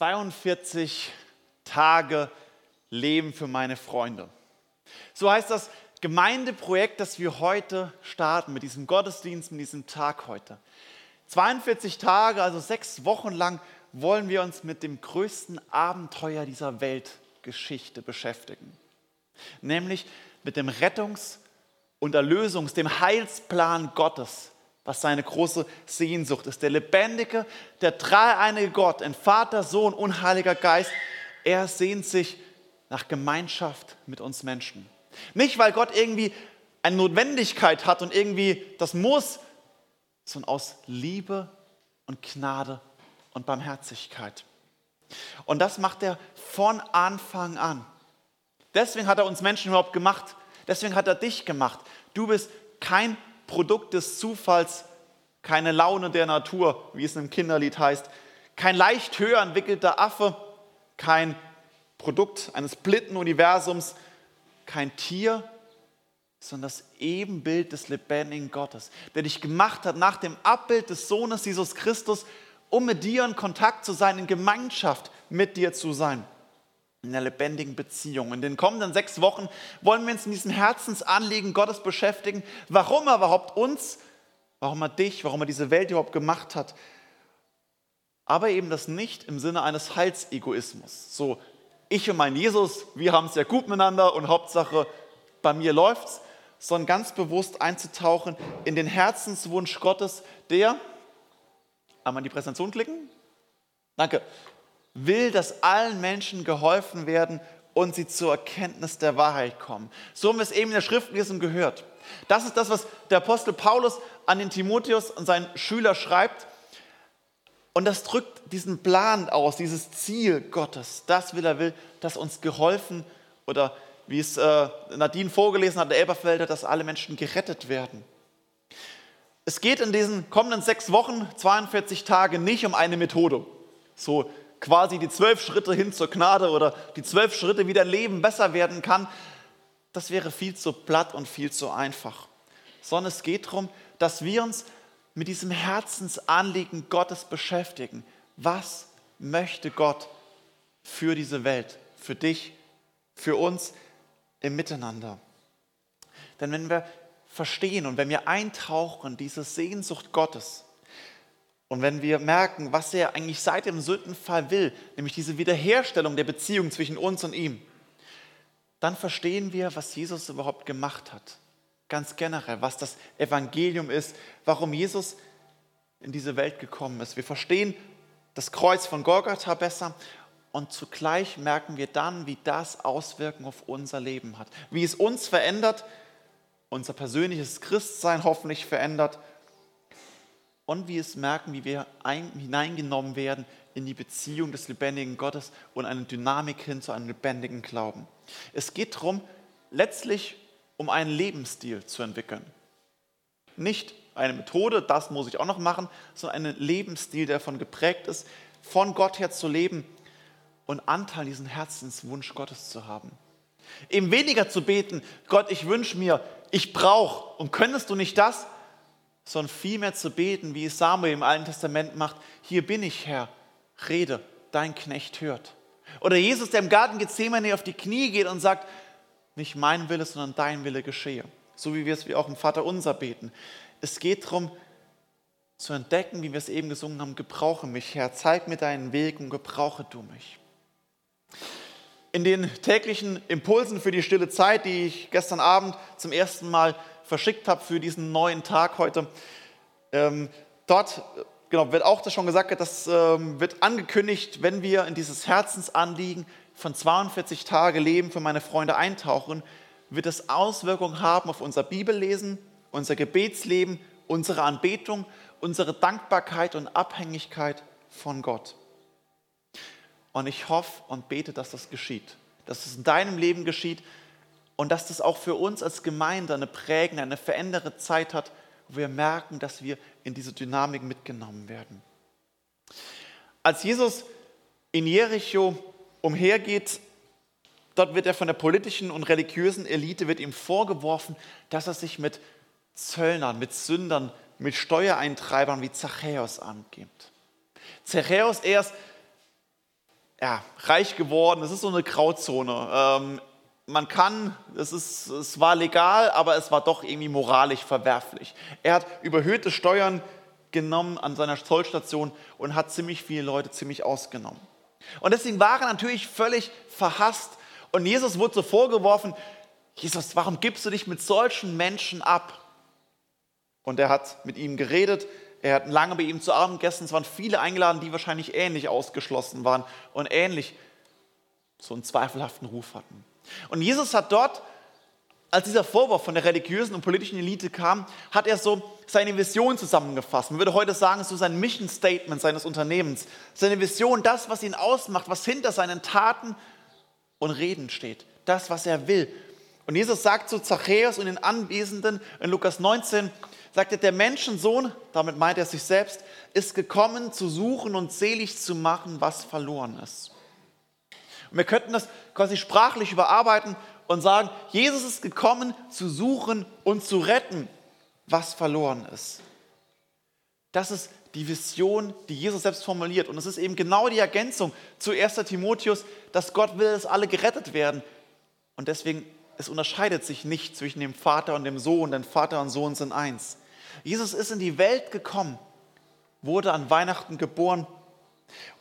42 Tage Leben für meine Freunde. So heißt das Gemeindeprojekt, das wir heute starten mit diesem Gottesdienst, mit diesem Tag heute. 42 Tage, also sechs Wochen lang, wollen wir uns mit dem größten Abenteuer dieser Weltgeschichte beschäftigen. Nämlich mit dem Rettungs- und Erlösungs-, dem Heilsplan Gottes, was seine große Sehnsucht ist. Der lebendige, der dreieinige Gott, ein Vater, Sohn und Heiliger Geist, er sehnt sich nach Gemeinschaft mit uns Menschen. Nicht, weil Gott irgendwie eine Notwendigkeit hat und irgendwie das muss, sondern aus Liebe und Gnade und Barmherzigkeit. Und das macht er von Anfang an. Deswegen hat er uns Menschen überhaupt gemacht. Deswegen hat er dich gemacht. Du bist kein Produkt des Zufalls, keine Laune der Natur, wie es im Kinderlied heißt, kein leicht höher entwickelter Affe, kein Produkt eines blitten Universums, kein Tier, sondern das Ebenbild des lebendigen Gottes, der dich gemacht hat nach dem Abbild des Sohnes Jesus Christus, um mit dir in Kontakt zu sein, in Gemeinschaft mit dir zu sein, in einer lebendigen Beziehung. In den kommenden sechs Wochen wollen wir uns in diesem Herzensanliegen Gottes beschäftigen, warum er überhaupt uns, warum er dich, warum er diese Welt überhaupt gemacht hat. Aber eben das nicht im Sinne eines Heilsegoismus. So, ich und mein Jesus, wir haben es ja gut miteinander und Hauptsache, bei mir läuft's, sondern ganz bewusst einzutauchen in den Herzenswunsch Gottes, der, einmal die Präsentation klicken, danke, will, dass allen Menschen geholfen werden und sie zur Erkenntnis der Wahrheit kommen. So haben wir es eben in der Schriftlesung gehört. Das ist das, was der Apostel Paulus an den Timotheus und seinen Schüler schreibt. Und das drückt diesen Plan aus, dieses Ziel Gottes. Das will er will, dass uns geholfen oder wie es äh, Nadine vorgelesen hat, der Elberfelder, dass alle Menschen gerettet werden. Es geht in diesen kommenden sechs Wochen, 42 Tage, nicht um eine Methode. So quasi die zwölf Schritte hin zur Gnade oder die zwölf Schritte, wie dein Leben besser werden kann. Das wäre viel zu platt und viel zu einfach. Sondern es geht darum, dass wir uns mit diesem Herzensanliegen Gottes beschäftigen. Was möchte Gott für diese Welt, für dich, für uns im Miteinander? Denn wenn wir verstehen und wenn wir eintauchen, diese Sehnsucht Gottes, und wenn wir merken, was er eigentlich seit dem Sündenfall will, nämlich diese Wiederherstellung der Beziehung zwischen uns und ihm, dann verstehen wir, was Jesus überhaupt gemacht hat ganz generell, was das Evangelium ist, warum Jesus in diese Welt gekommen ist. Wir verstehen das Kreuz von Golgatha besser und zugleich merken wir dann, wie das Auswirkungen auf unser Leben hat, wie es uns verändert, unser persönliches Christsein hoffentlich verändert und wie es merken, wie wir ein, hineingenommen werden in die Beziehung des lebendigen Gottes und eine Dynamik hin zu einem lebendigen Glauben. Es geht darum, letztlich um einen Lebensstil zu entwickeln. Nicht eine Methode, das muss ich auch noch machen, sondern einen Lebensstil, der davon geprägt ist, von Gott her zu leben und Anteil diesen Herzenswunsch Gottes zu haben. Eben weniger zu beten, Gott, ich wünsche mir, ich brauche und könntest du nicht das, sondern vielmehr zu beten, wie Samuel im Alten Testament macht, hier bin ich Herr, rede, dein Knecht hört. Oder Jesus, der im Garten Gethsemane auf die Knie geht und sagt, nicht mein Wille, sondern dein Wille geschehe. So wie wir es wie auch im Vater unser beten. Es geht darum, zu entdecken, wie wir es eben gesungen haben, gebrauche mich, Herr, zeig mir deinen Weg und gebrauche du mich. In den täglichen Impulsen für die stille Zeit, die ich gestern Abend zum ersten Mal verschickt habe für diesen neuen Tag heute, ähm, dort genau, wird auch das schon gesagt, das ähm, wird angekündigt, wenn wir in dieses Herzensanliegen von 42 Tage Leben für meine Freunde eintauchen, wird es Auswirkungen haben auf unser Bibellesen, unser Gebetsleben, unsere Anbetung, unsere Dankbarkeit und Abhängigkeit von Gott. Und ich hoffe und bete, dass das geschieht, dass es in deinem Leben geschieht und dass das auch für uns als Gemeinde eine prägende, eine veränderte Zeit hat, wo wir merken, dass wir in diese Dynamik mitgenommen werden. Als Jesus in Jericho umhergeht, dort wird er von der politischen und religiösen Elite wird ihm vorgeworfen, dass er sich mit Zöllnern, mit Sündern, mit Steuereintreibern wie Zachäus angibt. Zachäus erst ja, reich geworden. Es ist so eine Grauzone. Ähm, man kann, es, ist, es war legal, aber es war doch irgendwie moralisch verwerflich. Er hat überhöhte Steuern genommen an seiner Zollstation und hat ziemlich viele Leute ziemlich ausgenommen. Und deswegen war er natürlich völlig verhasst. Und Jesus wurde so vorgeworfen, Jesus, warum gibst du dich mit solchen Menschen ab? Und er hat mit ihm geredet, er hat lange bei ihm zu Abend gegessen, es waren viele eingeladen, die wahrscheinlich ähnlich ausgeschlossen waren und ähnlich so einen zweifelhaften Ruf hatten. Und Jesus hat dort, als dieser Vorwurf von der religiösen und politischen Elite kam, hat er so seine Vision zusammengefasst. Man würde heute sagen, so sein Mission Statement seines Unternehmens. Seine Vision, das, was ihn ausmacht, was hinter seinen Taten und Reden steht. Das, was er will. Und Jesus sagt zu Zachäus und den Anwesenden in Lukas 19, sagt er, der Menschensohn, damit meint er sich selbst, ist gekommen zu suchen und selig zu machen, was verloren ist. Und wir könnten das quasi sprachlich überarbeiten und sagen, Jesus ist gekommen zu suchen und zu retten, was verloren ist. Das ist die Vision, die Jesus selbst formuliert. Und es ist eben genau die Ergänzung zu 1. Timotheus, dass Gott will, dass alle gerettet werden. Und deswegen, es unterscheidet sich nicht zwischen dem Vater und dem Sohn, denn Vater und Sohn sind eins. Jesus ist in die Welt gekommen, wurde an Weihnachten geboren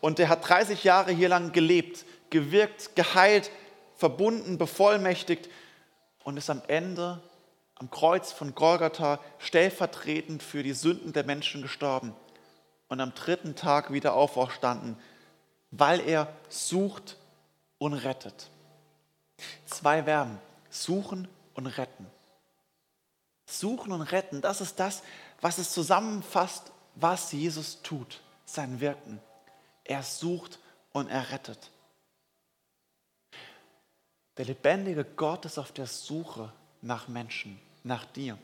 und er hat 30 Jahre hier lang gelebt, gewirkt, geheilt, verbunden, bevollmächtigt und ist am Ende am Kreuz von Golgatha stellvertretend für die Sünden der Menschen gestorben und am dritten Tag wieder auferstanden, weil er sucht und rettet. Zwei Verben, suchen und retten. Suchen und retten, das ist das, was es zusammenfasst, was Jesus tut, sein Wirken. Er sucht und er rettet. Der lebendige Gott ist auf der Suche nach Menschen, nach dir.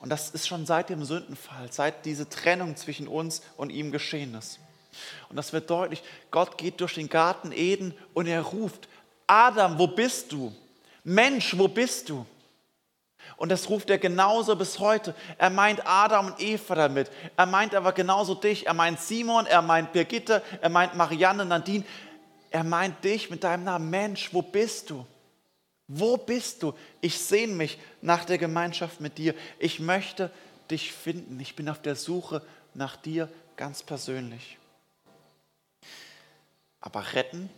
Und das ist schon seit dem Sündenfall, seit diese Trennung zwischen uns und ihm geschehen ist. Und das wird deutlich, Gott geht durch den Garten Eden und er ruft, Adam, wo bist du? Mensch, wo bist du? Und das ruft er genauso bis heute. Er meint Adam und Eva damit. Er meint aber genauso dich. Er meint Simon, er meint Birgitte, er meint Marianne, Nadine. Er meint dich mit deinem Namen. Mensch, wo bist du? Wo bist du? Ich sehne mich nach der Gemeinschaft mit dir. Ich möchte dich finden. Ich bin auf der Suche nach dir ganz persönlich. Aber retten,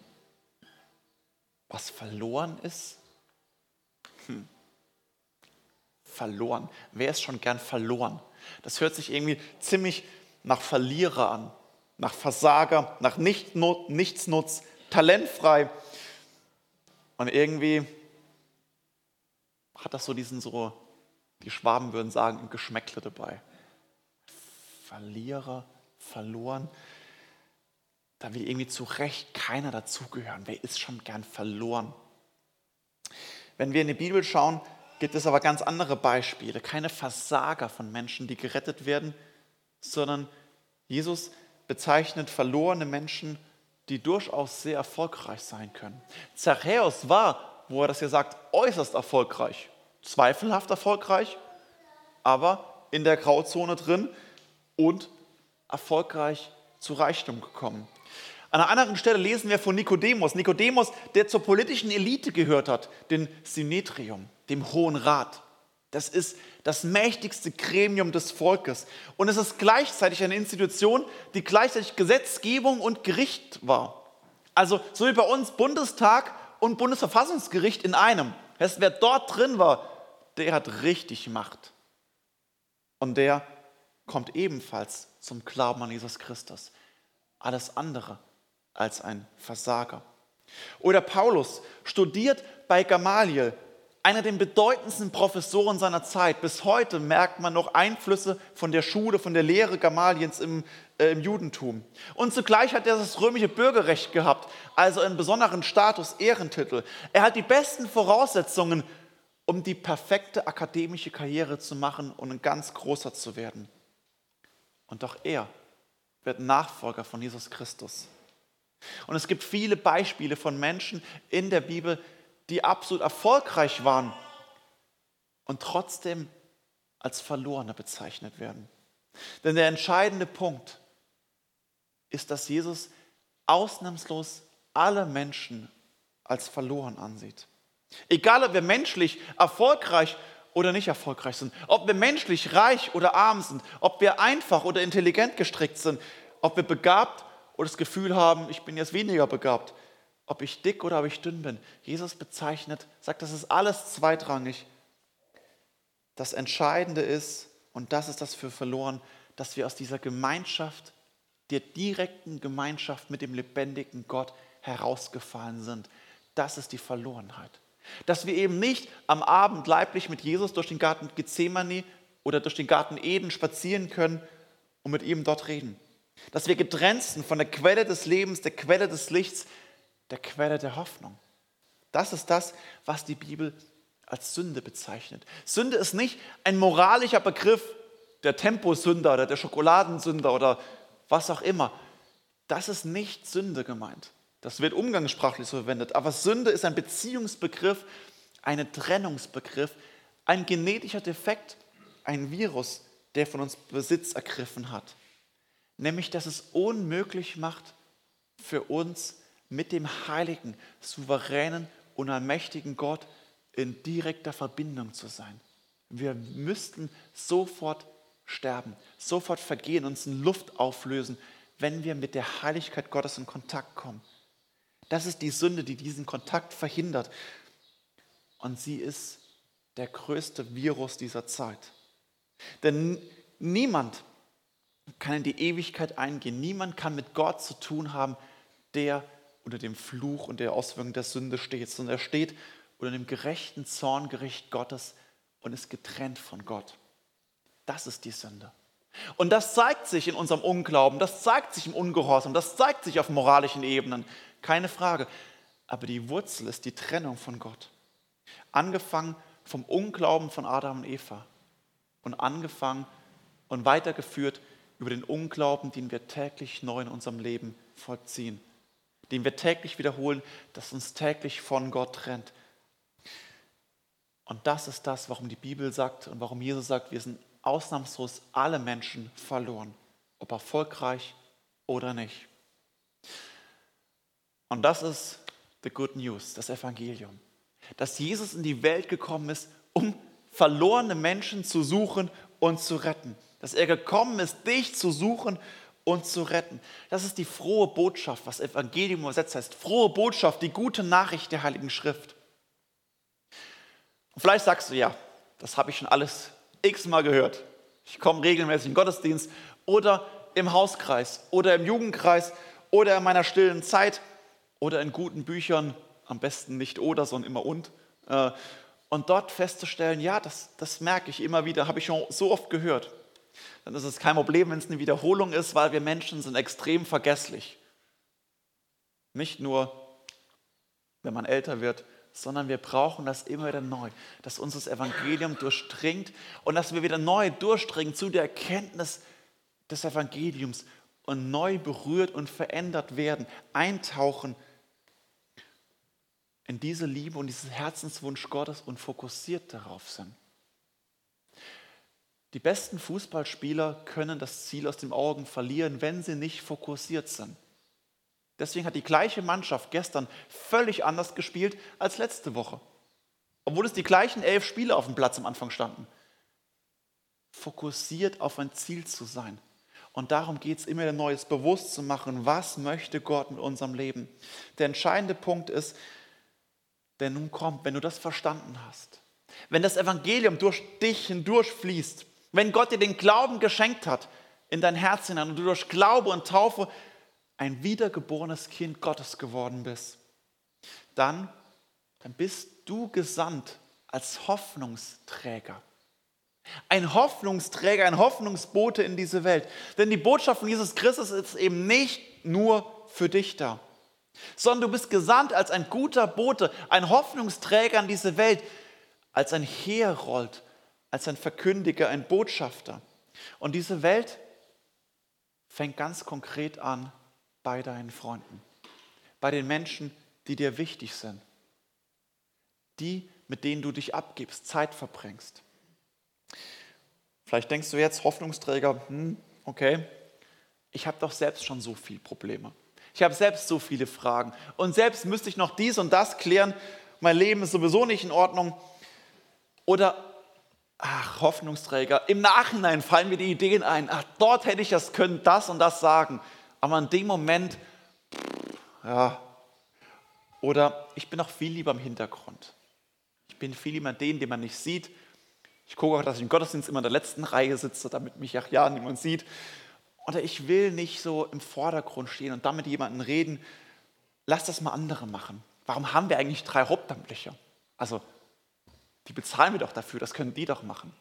was verloren ist? Hm verloren. Wer ist schon gern verloren? Das hört sich irgendwie ziemlich nach Verlierer an, nach Versager, nach Nichtsnutz, talentfrei. Und irgendwie hat das so diesen so, die Schwaben würden sagen, ein Geschmäckle dabei. Verlierer, verloren. Da will irgendwie zu Recht keiner dazugehören. Wer ist schon gern verloren? Wenn wir in die Bibel schauen, gibt es aber ganz andere Beispiele. Keine Versager von Menschen, die gerettet werden, sondern Jesus bezeichnet verlorene Menschen, die durchaus sehr erfolgreich sein können. Zachäus war, wo er das hier sagt, äußerst erfolgreich. Zweifelhaft erfolgreich, aber in der Grauzone drin und erfolgreich zu Reichtum gekommen. An einer anderen Stelle lesen wir von Nikodemus. Nikodemus, der zur politischen Elite gehört hat, den Synetrium, dem Hohen Rat. Das ist das mächtigste Gremium des Volkes. Und es ist gleichzeitig eine Institution, die gleichzeitig Gesetzgebung und Gericht war. Also so wie bei uns Bundestag und Bundesverfassungsgericht in einem. Das wer dort drin war, der hat richtig Macht. Und der kommt ebenfalls zum Glauben an Jesus Christus. Alles andere als ein Versager. Oder Paulus studiert bei Gamaliel, einer der bedeutendsten Professoren seiner Zeit. Bis heute merkt man noch Einflüsse von der Schule, von der Lehre Gamaliens im, äh, im Judentum. Und zugleich hat er das römische Bürgerrecht gehabt, also einen besonderen Status, Ehrentitel. Er hat die besten Voraussetzungen, um die perfekte akademische Karriere zu machen und ein ganz großer zu werden. Und doch er wird Nachfolger von Jesus Christus. Und es gibt viele Beispiele von Menschen in der Bibel, die absolut erfolgreich waren und trotzdem als Verlorene bezeichnet werden. Denn der entscheidende Punkt ist, dass Jesus ausnahmslos alle Menschen als verloren ansieht. Egal, ob wir menschlich erfolgreich oder nicht erfolgreich sind, ob wir menschlich reich oder arm sind, ob wir einfach oder intelligent gestrickt sind, ob wir begabt oder das Gefühl haben, ich bin jetzt weniger begabt, ob ich dick oder ob ich dünn bin. Jesus bezeichnet, sagt, das ist alles zweitrangig. Das Entscheidende ist, und das ist das für verloren, dass wir aus dieser Gemeinschaft, der direkten Gemeinschaft mit dem lebendigen Gott herausgefallen sind. Das ist die Verlorenheit. Dass wir eben nicht am Abend leiblich mit Jesus durch den Garten Gethsemane oder durch den Garten Eden spazieren können und mit ihm dort reden. Dass wir getrennt sind von der Quelle des Lebens, der Quelle des Lichts, der Quelle der Hoffnung. Das ist das, was die Bibel als Sünde bezeichnet. Sünde ist nicht ein moralischer Begriff, der Temposünder oder der Schokoladensünder oder was auch immer. Das ist nicht Sünde gemeint. Das wird umgangssprachlich so verwendet. Aber Sünde ist ein Beziehungsbegriff, ein Trennungsbegriff, ein genetischer Defekt, ein Virus, der von uns Besitz ergriffen hat. Nämlich, dass es unmöglich macht für uns mit dem heiligen, souveränen und allmächtigen Gott in direkter Verbindung zu sein. Wir müssten sofort sterben, sofort vergehen, uns in Luft auflösen, wenn wir mit der Heiligkeit Gottes in Kontakt kommen. Das ist die Sünde, die diesen Kontakt verhindert. Und sie ist der größte Virus dieser Zeit. Denn niemand kann in die Ewigkeit eingehen. Niemand kann mit Gott zu tun haben, der unter dem Fluch und der Auswirkung der Sünde steht, sondern er steht unter dem gerechten Zorngericht Gottes und ist getrennt von Gott. Das ist die Sünde. Und das zeigt sich in unserem Unglauben, das zeigt sich im Ungehorsam, das zeigt sich auf moralischen Ebenen, keine Frage. Aber die Wurzel ist die Trennung von Gott. Angefangen vom Unglauben von Adam und Eva und angefangen und weitergeführt über den Unglauben, den wir täglich neu in unserem Leben vollziehen, den wir täglich wiederholen, das uns täglich von Gott trennt. Und das ist das, warum die Bibel sagt und warum Jesus sagt, wir sind ausnahmslos alle Menschen verloren, ob erfolgreich oder nicht. Und das ist the good news, das Evangelium. Dass Jesus in die Welt gekommen ist, um verlorene Menschen zu suchen und zu retten. Dass er gekommen ist, dich zu suchen und zu retten. Das ist die frohe Botschaft, was Evangelium übersetzt heißt. Frohe Botschaft, die gute Nachricht der Heiligen Schrift. Und vielleicht sagst du, ja, das habe ich schon alles x-mal gehört. Ich komme regelmäßig in den Gottesdienst oder im Hauskreis oder im Jugendkreis oder in meiner stillen Zeit oder in guten Büchern, am besten nicht oder, sondern immer und. Äh, und dort festzustellen, ja, das, das merke ich immer wieder, habe ich schon so oft gehört. Dann ist es kein Problem, wenn es eine Wiederholung ist, weil wir Menschen sind extrem vergesslich. Nicht nur, wenn man älter wird, sondern wir brauchen das immer wieder neu, dass uns das Evangelium durchdringt und dass wir wieder neu durchdringen zu der Erkenntnis des Evangeliums und neu berührt und verändert werden, eintauchen in diese Liebe und diesen Herzenswunsch Gottes und fokussiert darauf sind. Die besten Fußballspieler können das Ziel aus den Augen verlieren, wenn sie nicht fokussiert sind. Deswegen hat die gleiche Mannschaft gestern völlig anders gespielt als letzte Woche. Obwohl es die gleichen elf Spieler auf dem Platz am Anfang standen. Fokussiert auf ein Ziel zu sein. Und darum geht es immer wieder Neues bewusst zu machen, was möchte Gott mit unserem Leben. Der entscheidende Punkt ist, der nun kommt, wenn du das verstanden hast. Wenn das Evangelium durch dich hindurchfließt, wenn Gott dir den Glauben geschenkt hat in dein Herz hinein und du durch Glaube und Taufe ein wiedergeborenes Kind Gottes geworden bist, dann, dann bist du gesandt als Hoffnungsträger. Ein Hoffnungsträger, ein Hoffnungsbote in diese Welt. Denn die Botschaft von Jesus Christus ist eben nicht nur für dich da, sondern du bist gesandt als ein guter Bote, ein Hoffnungsträger in diese Welt, als ein Herold, als ein Verkündiger, ein Botschafter. Und diese Welt fängt ganz konkret an bei deinen Freunden, bei den Menschen, die dir wichtig sind, die, mit denen du dich abgibst, Zeit verbringst. Vielleicht denkst du jetzt, Hoffnungsträger, hm, okay, ich habe doch selbst schon so viele Probleme. Ich habe selbst so viele Fragen. Und selbst müsste ich noch dies und das klären. Mein Leben ist sowieso nicht in Ordnung. Oder, ach, Hoffnungsträger, im Nachhinein fallen mir die Ideen ein. Ach, dort hätte ich das können, das und das sagen. Aber in dem Moment, ja. Oder ich bin auch viel lieber im Hintergrund. Ich bin viel lieber den, den man nicht sieht. Ich gucke auch, dass ich im Gottesdienst immer in der letzten Reihe sitze, damit mich auch ja niemand sieht. Oder ich will nicht so im Vordergrund stehen und damit jemanden reden. Lass das mal andere machen. Warum haben wir eigentlich drei Hauptamtliche? Also, die bezahlen wir doch dafür, das können die doch machen.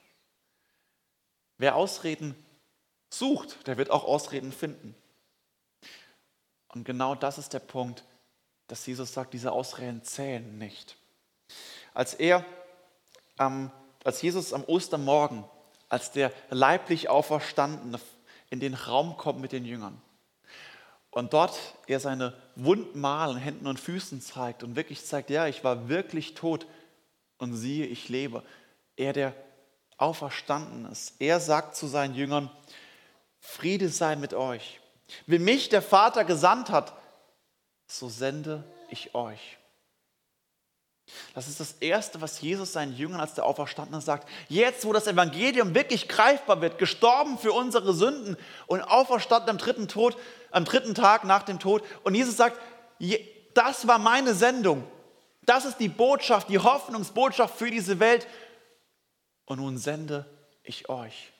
Wer Ausreden sucht, der wird auch Ausreden finden. Und genau das ist der Punkt, dass Jesus sagt, diese Ausreden zählen nicht. Als er, ähm, als Jesus am Ostermorgen, als der leiblich Auferstandene in den Raum kommt mit den Jüngern und dort er seine Wundmalen Händen und Füßen zeigt und wirklich zeigt, ja, ich war wirklich tot und siehe, ich lebe. Er, der auferstanden ist, er sagt zu seinen Jüngern, Friede sei mit euch. Wie mich der Vater gesandt hat, so sende ich euch. Das ist das Erste, was Jesus seinen Jüngern als der Auferstandene sagt. Jetzt, wo das Evangelium wirklich greifbar wird, gestorben für unsere Sünden und auferstanden am dritten, Tod, am dritten Tag nach dem Tod. Und Jesus sagt, das war meine Sendung. Das ist die Botschaft, die Hoffnungsbotschaft für diese Welt. Und nun sende ich euch.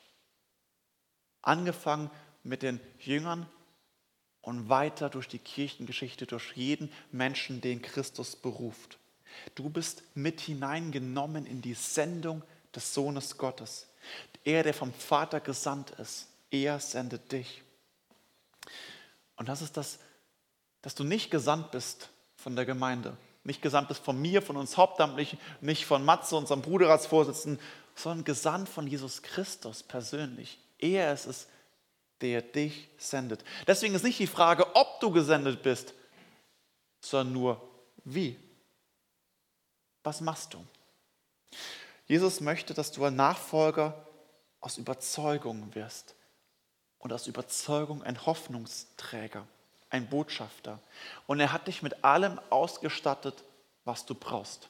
Angefangen mit den Jüngern und weiter durch die Kirchengeschichte, durch jeden Menschen, den Christus beruft. Du bist mit hineingenommen in die Sendung des Sohnes Gottes. Er, der vom Vater gesandt ist, er sendet dich. Und das ist das, dass du nicht gesandt bist von der Gemeinde, nicht gesandt bist von mir, von uns Hauptamtlichen, nicht von Matze, unserem Bruderratsvorsitzenden, sondern gesandt von Jesus Christus persönlich. Er ist es, der dich sendet. Deswegen ist nicht die Frage, ob du gesendet bist, sondern nur wie. Was machst du? Jesus möchte, dass du ein Nachfolger aus Überzeugung wirst und aus Überzeugung ein Hoffnungsträger, ein Botschafter. Und er hat dich mit allem ausgestattet, was du brauchst.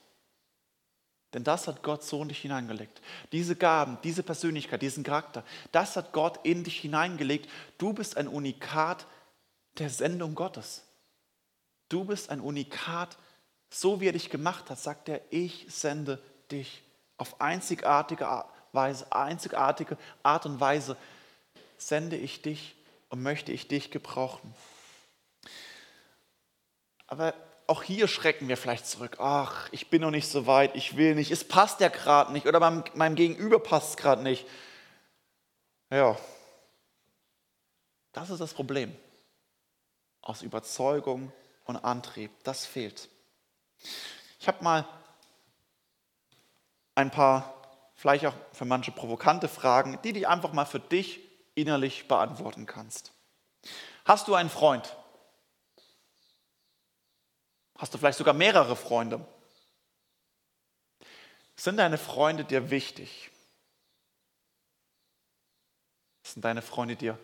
Denn das hat Gott so in dich hineingelegt. Diese Gaben, diese Persönlichkeit, diesen Charakter, das hat Gott in dich hineingelegt. Du bist ein Unikat der Sendung Gottes. Du bist ein Unikat, so wie er dich gemacht hat, sagt er, ich sende dich auf einzigartige Weise, einzigartige Art und Weise sende ich dich und möchte ich dich gebrauchen. Aber auch hier schrecken wir vielleicht zurück. Ach, ich bin noch nicht so weit, ich will nicht, es passt ja gerade nicht oder meinem, meinem Gegenüber passt es gerade nicht. Ja, das ist das Problem. Aus Überzeugung und Antrieb, das fehlt. Ich habe mal ein paar, vielleicht auch für manche provokante Fragen, die du einfach mal für dich innerlich beantworten kannst. Hast du einen Freund? Hast du vielleicht sogar mehrere Freunde? Sind deine Freunde dir wichtig? Sind deine Freunde dir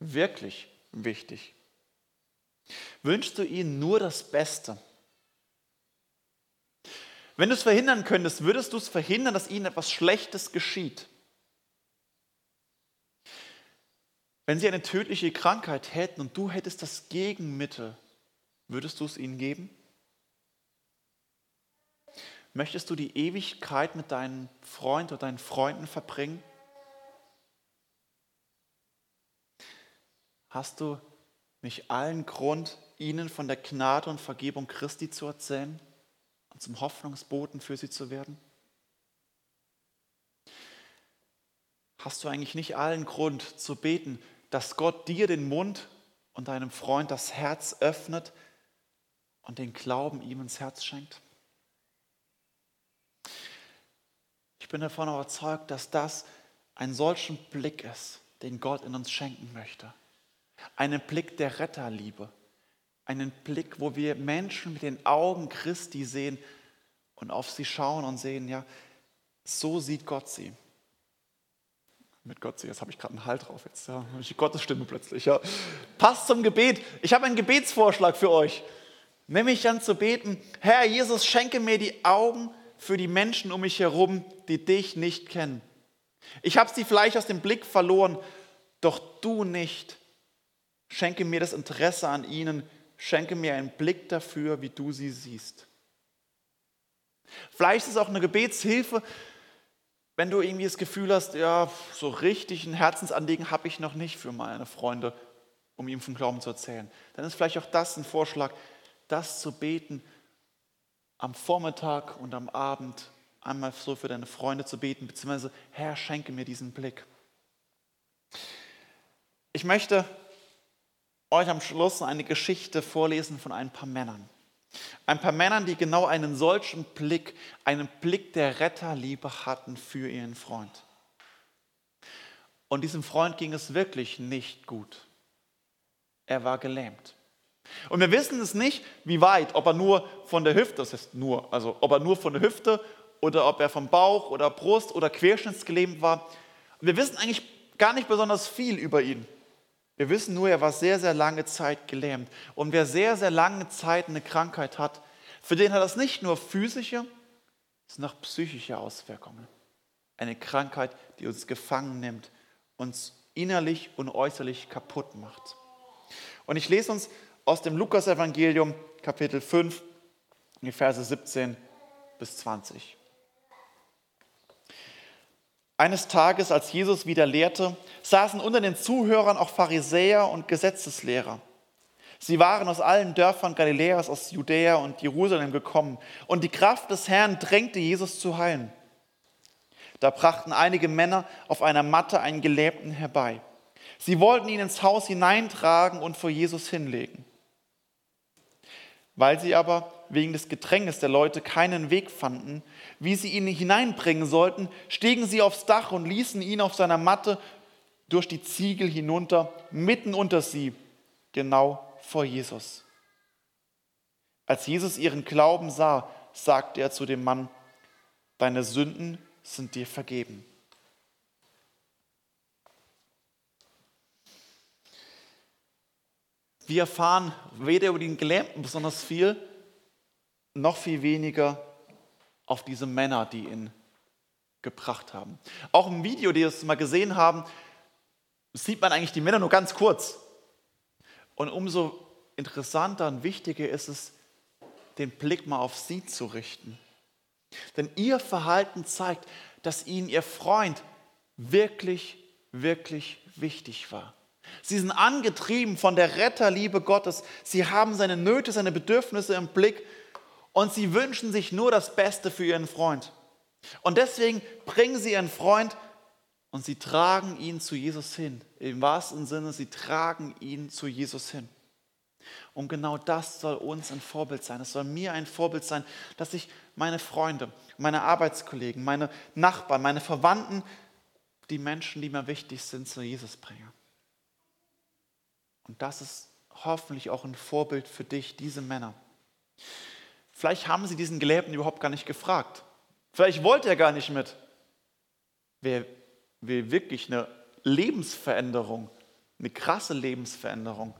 wirklich wichtig? Wünschst du ihnen nur das Beste? Wenn du es verhindern könntest, würdest du es verhindern, dass ihnen etwas Schlechtes geschieht? Wenn sie eine tödliche Krankheit hätten und du hättest das Gegenmittel, würdest du es ihnen geben? Möchtest du die Ewigkeit mit deinem Freund oder deinen Freunden verbringen? Hast du nicht allen Grund, ihnen von der Gnade und Vergebung Christi zu erzählen und zum Hoffnungsboten für sie zu werden? Hast du eigentlich nicht allen Grund zu beten, dass Gott dir den Mund und deinem Freund das Herz öffnet und den Glauben ihm ins Herz schenkt? Ich bin davon überzeugt, dass das ein solchen Blick ist, den Gott in uns schenken möchte. Einen Blick der Retterliebe. Einen Blick, wo wir Menschen mit den Augen Christi sehen und auf sie schauen und sehen, ja, so sieht Gott sie. mit Gott, jetzt habe ich gerade einen Halt drauf, jetzt ja, habe ich die Gottesstimme plötzlich. Ja. Passt zum Gebet. Ich habe einen Gebetsvorschlag für euch. Nämlich dann zu beten, Herr Jesus, schenke mir die Augen für die Menschen um mich herum, die dich nicht kennen. Ich habe sie vielleicht aus dem Blick verloren, doch du nicht. Schenke mir das Interesse an ihnen, schenke mir einen Blick dafür, wie du sie siehst. Vielleicht ist es auch eine Gebetshilfe, wenn du irgendwie das Gefühl hast, ja, so richtig ein Herzensanliegen habe ich noch nicht für meine Freunde, um ihm vom Glauben zu erzählen. Dann ist vielleicht auch das ein Vorschlag, das zu beten am Vormittag und am Abend, einmal so für deine Freunde zu beten, beziehungsweise Herr, schenke mir diesen Blick. Ich möchte euch am Schluss eine Geschichte vorlesen von ein paar Männern. Ein paar Männern, die genau einen solchen Blick, einen Blick der Retterliebe hatten für ihren Freund. Und diesem Freund ging es wirklich nicht gut. Er war gelähmt. Und wir wissen es nicht, wie weit, ob er nur von der Hüfte, das heißt nur, also ob er nur von der Hüfte oder ob er vom Bauch oder Brust oder querschnittsgelähmt war. Wir wissen eigentlich gar nicht besonders viel über ihn. Wir wissen nur, er war sehr, sehr lange Zeit gelähmt. Und wer sehr, sehr lange Zeit eine Krankheit hat, für den hat das nicht nur physische, sondern auch psychische Auswirkungen. Eine Krankheit, die uns gefangen nimmt, uns innerlich und äußerlich kaputt macht. Und ich lese uns aus dem Lukas-Evangelium, Kapitel 5, die Verse 17 bis 20. Eines Tages, als Jesus wieder lehrte, saßen unter den Zuhörern auch Pharisäer und Gesetzeslehrer. Sie waren aus allen Dörfern Galiläas, aus Judäa und Jerusalem gekommen, und die Kraft des Herrn drängte Jesus zu heilen. Da brachten einige Männer auf einer Matte einen Gelähmten herbei. Sie wollten ihn ins Haus hineintragen und vor Jesus hinlegen. Weil sie aber wegen des Gedränges der Leute keinen Weg fanden, wie sie ihn hineinbringen sollten, stiegen sie aufs Dach und ließen ihn auf seiner Matte durch die Ziegel hinunter, mitten unter sie, genau vor Jesus. Als Jesus ihren Glauben sah, sagte er zu dem Mann, deine Sünden sind dir vergeben. Wir erfahren weder über den Gelähmten besonders viel, noch viel weniger auf diese Männer, die ihn gebracht haben. Auch im Video, die wir mal gesehen haben, sieht man eigentlich die Männer nur ganz kurz. Und umso interessanter und wichtiger ist es, den Blick mal auf sie zu richten. Denn ihr Verhalten zeigt, dass ihnen ihr Freund wirklich, wirklich wichtig war. Sie sind angetrieben von der Retterliebe Gottes. Sie haben seine Nöte, seine Bedürfnisse im Blick und sie wünschen sich nur das Beste für ihren Freund. Und deswegen bringen sie ihren Freund und sie tragen ihn zu Jesus hin. Im wahrsten Sinne, sie tragen ihn zu Jesus hin. Und genau das soll uns ein Vorbild sein. Es soll mir ein Vorbild sein, dass ich meine Freunde, meine Arbeitskollegen, meine Nachbarn, meine Verwandten, die Menschen, die mir wichtig sind, zu Jesus bringe. Und das ist hoffentlich auch ein Vorbild für dich, diese Männer. Vielleicht haben sie diesen Gelähmten überhaupt gar nicht gefragt. Vielleicht wollte er gar nicht mit. Wer will wirklich eine Lebensveränderung, eine krasse Lebensveränderung?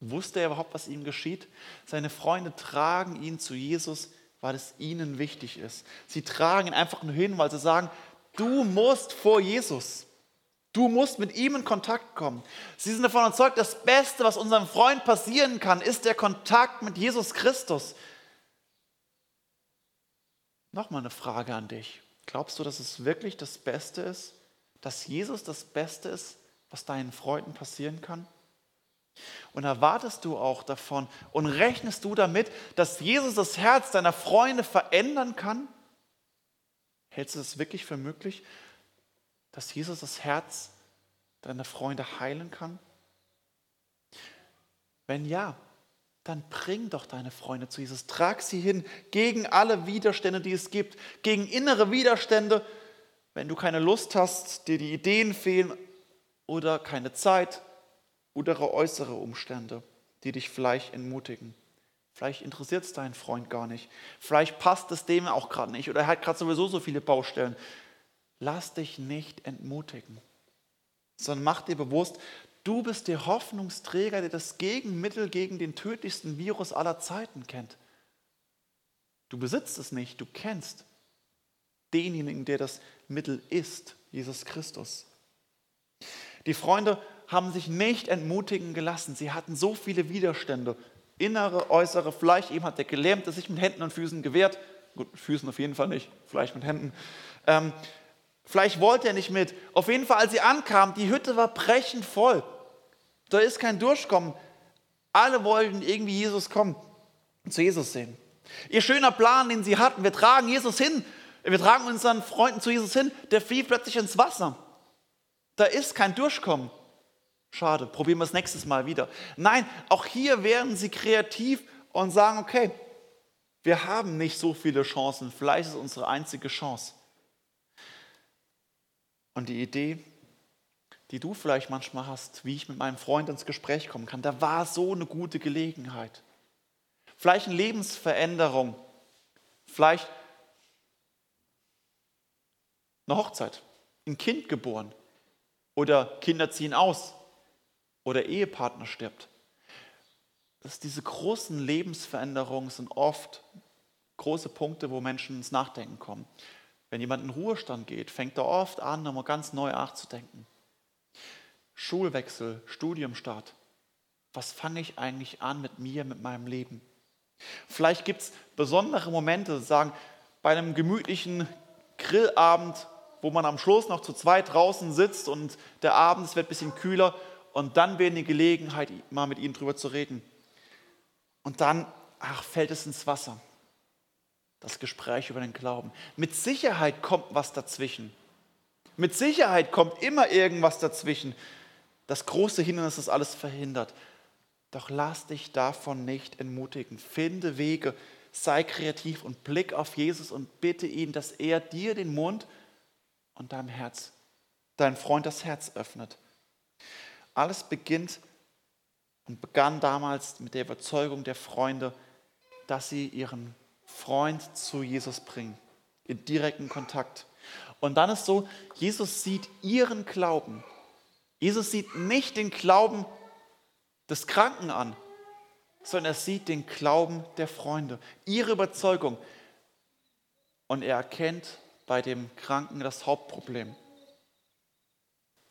Wusste er überhaupt, was ihm geschieht? Seine Freunde tragen ihn zu Jesus, weil es ihnen wichtig ist. Sie tragen ihn einfach nur hin, weil sie sagen, du musst vor Jesus. Du musst mit ihm in Kontakt kommen. Sie sind davon überzeugt, das Beste, was unserem Freund passieren kann, ist der Kontakt mit Jesus Christus. Nochmal eine Frage an dich. Glaubst du, dass es wirklich das Beste ist? Dass Jesus das Beste ist, was deinen Freunden passieren kann? Und erwartest du auch davon und rechnest du damit, dass Jesus das Herz deiner Freunde verändern kann? Hältst du das wirklich für möglich? Dass Jesus das Herz deiner Freunde heilen kann? Wenn ja, dann bring doch deine Freunde zu Jesus. Trag sie hin gegen alle Widerstände, die es gibt, gegen innere Widerstände, wenn du keine Lust hast, dir die Ideen fehlen oder keine Zeit oder äußere Umstände, die dich vielleicht entmutigen. Vielleicht interessiert es deinen Freund gar nicht. Vielleicht passt es dem auch gerade nicht oder er hat gerade sowieso so viele Baustellen. Lass dich nicht entmutigen, sondern mach dir bewusst, du bist der Hoffnungsträger, der das Gegenmittel gegen den tödlichsten Virus aller Zeiten kennt. Du besitzt es nicht, du kennst denjenigen, der das Mittel ist, Jesus Christus. Die Freunde haben sich nicht entmutigen gelassen. Sie hatten so viele Widerstände, innere, äußere. Vielleicht eben hat der Gelähmte sich mit Händen und Füßen gewehrt. Gut, Füßen auf jeden Fall nicht, vielleicht mit Händen. Ähm, vielleicht wollte er nicht mit. Auf jeden Fall, als sie ankamen, die Hütte war brechend voll. Da ist kein Durchkommen. Alle wollten irgendwie Jesus kommen, zu Jesus sehen. Ihr schöner Plan, den sie hatten, wir tragen Jesus hin, wir tragen unseren Freunden zu Jesus hin, der fiel plötzlich ins Wasser. Da ist kein Durchkommen. Schade, probieren wir es nächstes Mal wieder. Nein, auch hier werden sie kreativ und sagen, okay, wir haben nicht so viele Chancen, vielleicht ist unsere einzige Chance. Und die Idee, die du vielleicht manchmal hast, wie ich mit meinem Freund ins Gespräch kommen kann, da war so eine gute Gelegenheit. Vielleicht eine Lebensveränderung, vielleicht eine Hochzeit, ein Kind geboren oder Kinder ziehen aus oder Ehepartner stirbt. Dass diese großen Lebensveränderungen sind oft große Punkte, wo Menschen ins Nachdenken kommen. Wenn jemand in Ruhestand geht, fängt er oft an, nochmal ganz neu nachzudenken. Schulwechsel, Studiumstart. Was fange ich eigentlich an mit mir, mit meinem Leben? Vielleicht gibt es besondere Momente, sagen, bei einem gemütlichen Grillabend, wo man am Schluss noch zu zweit draußen sitzt und der Abend, es wird ein bisschen kühler und dann wäre eine Gelegenheit, mal mit ihnen drüber zu reden. Und dann, ach, fällt es ins Wasser. Das Gespräch über den Glauben. Mit Sicherheit kommt was dazwischen. Mit Sicherheit kommt immer irgendwas dazwischen. Das große Hindernis, das alles verhindert. Doch lass dich davon nicht entmutigen. Finde Wege, sei kreativ und blick auf Jesus und bitte ihn, dass er dir den Mund und deinem Herz, dein Freund das Herz öffnet. Alles beginnt und begann damals mit der Überzeugung der Freunde, dass sie ihren Freund zu Jesus bringen, in direkten Kontakt. Und dann ist so, Jesus sieht ihren Glauben. Jesus sieht nicht den Glauben des Kranken an, sondern er sieht den Glauben der Freunde, ihre Überzeugung. Und er erkennt bei dem Kranken das Hauptproblem.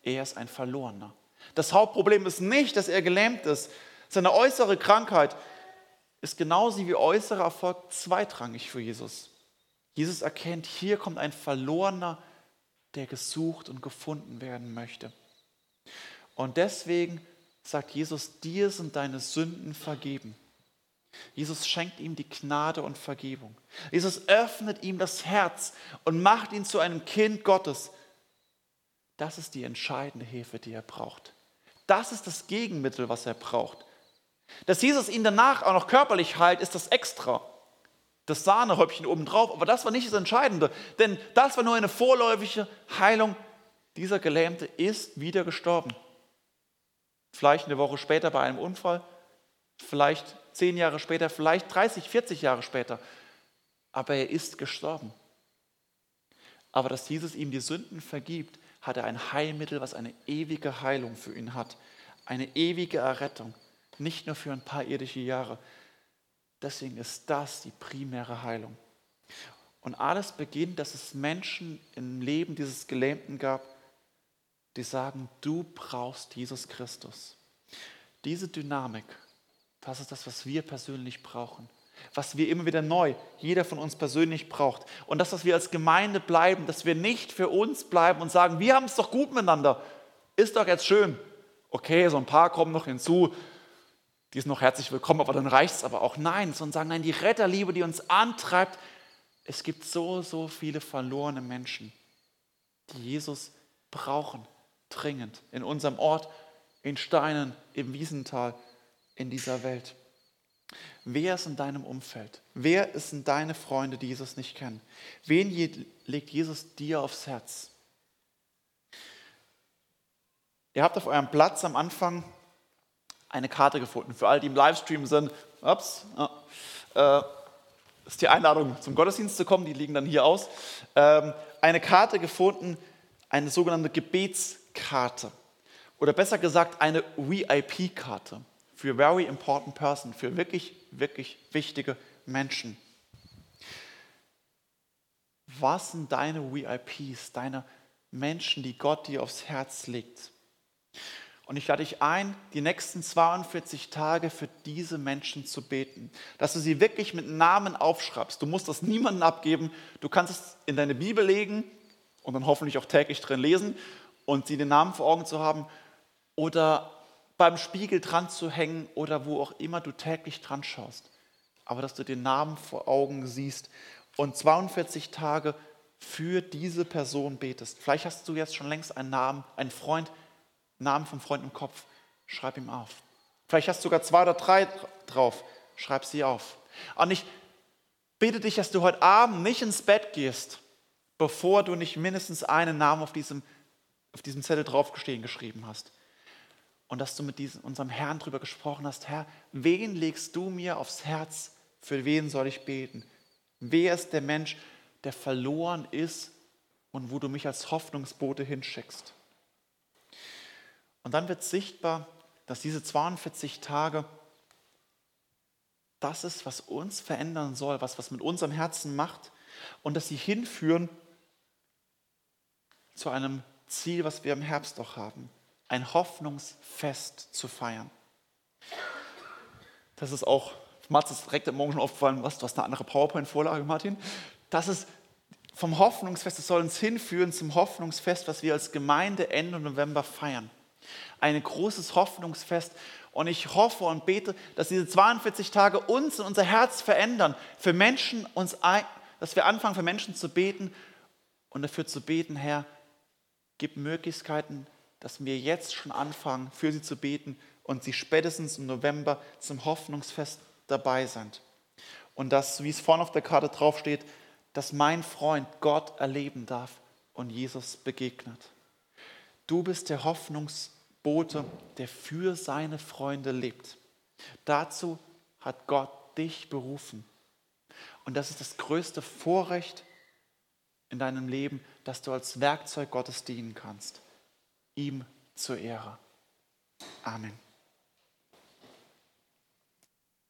Er ist ein Verlorener. Das Hauptproblem ist nicht, dass er gelähmt ist. Seine äußere Krankheit ist genauso wie äußerer Erfolg zweitrangig für Jesus. Jesus erkennt, hier kommt ein Verlorener, der gesucht und gefunden werden möchte. Und deswegen sagt Jesus, dir sind deine Sünden vergeben. Jesus schenkt ihm die Gnade und Vergebung. Jesus öffnet ihm das Herz und macht ihn zu einem Kind Gottes. Das ist die entscheidende Hilfe, die er braucht. Das ist das Gegenmittel, was er braucht. Dass Jesus ihn danach auch noch körperlich heilt, ist das Extra. Das Sahnehäubchen obendrauf. Aber das war nicht das Entscheidende. Denn das war nur eine vorläufige Heilung. Dieser Gelähmte ist wieder gestorben. Vielleicht eine Woche später bei einem Unfall. Vielleicht zehn Jahre später. Vielleicht 30, 40 Jahre später. Aber er ist gestorben. Aber dass Jesus ihm die Sünden vergibt, hat er ein Heilmittel, was eine ewige Heilung für ihn hat. Eine ewige Errettung. Nicht nur für ein paar irdische Jahre. Deswegen ist das die primäre Heilung. Und alles beginnt, dass es Menschen im Leben dieses Gelähmten gab, die sagen, du brauchst Jesus Christus. Diese Dynamik, das ist das, was wir persönlich brauchen was wir immer wieder neu, jeder von uns persönlich braucht. Und das, dass wir als Gemeinde bleiben, dass wir nicht für uns bleiben und sagen, wir haben es doch gut miteinander, ist doch jetzt schön. Okay, so ein paar kommen noch hinzu, die sind noch herzlich willkommen, aber dann reicht es aber auch. Nein, sondern sagen, nein, die Retterliebe, die uns antreibt, es gibt so, so viele verlorene Menschen, die Jesus brauchen, dringend, in unserem Ort, in Steinen, im Wiesental, in dieser Welt. Wer ist in deinem Umfeld? Wer ist in deine Freunde, die Jesus nicht kennen? Wen legt Jesus dir aufs Herz? Ihr habt auf eurem Platz am Anfang eine Karte gefunden. Für alle, die im Livestream sind, ups, äh, ist die Einladung zum Gottesdienst zu kommen, die liegen dann hier aus, ähm, eine Karte gefunden, eine sogenannte Gebetskarte. Oder besser gesagt, eine VIP-Karte für Very Important Person, für wirklich, wirklich wichtige Menschen. Was sind deine VIPs, deine Menschen, die Gott dir aufs Herz legt? Und ich lade dich ein, die nächsten 42 Tage für diese Menschen zu beten. Dass du sie wirklich mit Namen aufschreibst. Du musst das niemandem abgeben. Du kannst es in deine Bibel legen und dann hoffentlich auch täglich drin lesen und sie den Namen vor Augen zu haben. Oder beim Spiegel dran zu hängen oder wo auch immer du täglich dran schaust. Aber dass du den Namen vor Augen siehst und 42 Tage für diese Person betest. Vielleicht hast du jetzt schon längst einen Namen, einen Freund, Namen vom Freund im Kopf, schreib ihm auf. Vielleicht hast du sogar zwei oder drei drauf, schreib sie auf. Und ich bitte dich, dass du heute Abend nicht ins Bett gehst, bevor du nicht mindestens einen Namen auf diesem, auf diesem Zettel draufstehen geschrieben hast. Und dass du mit diesem, unserem Herrn darüber gesprochen hast, Herr, wen legst du mir aufs Herz, für wen soll ich beten? Wer ist der Mensch, der verloren ist und wo du mich als Hoffnungsbote hinschickst? Und dann wird sichtbar, dass diese 42 Tage das ist, was uns verändern soll, was was mit unserem Herzen macht und dass sie hinführen zu einem Ziel, was wir im Herbst doch haben, ein Hoffnungsfest zu feiern. Das ist auch, Mats ist direkt am Morgen schon aufgefallen, was, du hast eine andere PowerPoint-Vorlage, Martin. Das ist vom Hoffnungsfest, es soll uns hinführen zum Hoffnungsfest, was wir als Gemeinde Ende November feiern ein großes Hoffnungsfest. Und ich hoffe und bete, dass diese 42 Tage uns und unser Herz verändern, für Menschen uns, dass wir anfangen, für Menschen zu beten und dafür zu beten, Herr, gib Möglichkeiten, dass wir jetzt schon anfangen, für sie zu beten und sie spätestens im November zum Hoffnungsfest dabei sind. Und dass, wie es vorne auf der Karte draufsteht, dass mein Freund Gott erleben darf und Jesus begegnet. Du bist der Hoffnungsfest Bote, der für seine Freunde lebt. Dazu hat Gott dich berufen. Und das ist das größte Vorrecht in deinem Leben, dass du als Werkzeug Gottes dienen kannst. Ihm zur Ehre. Amen.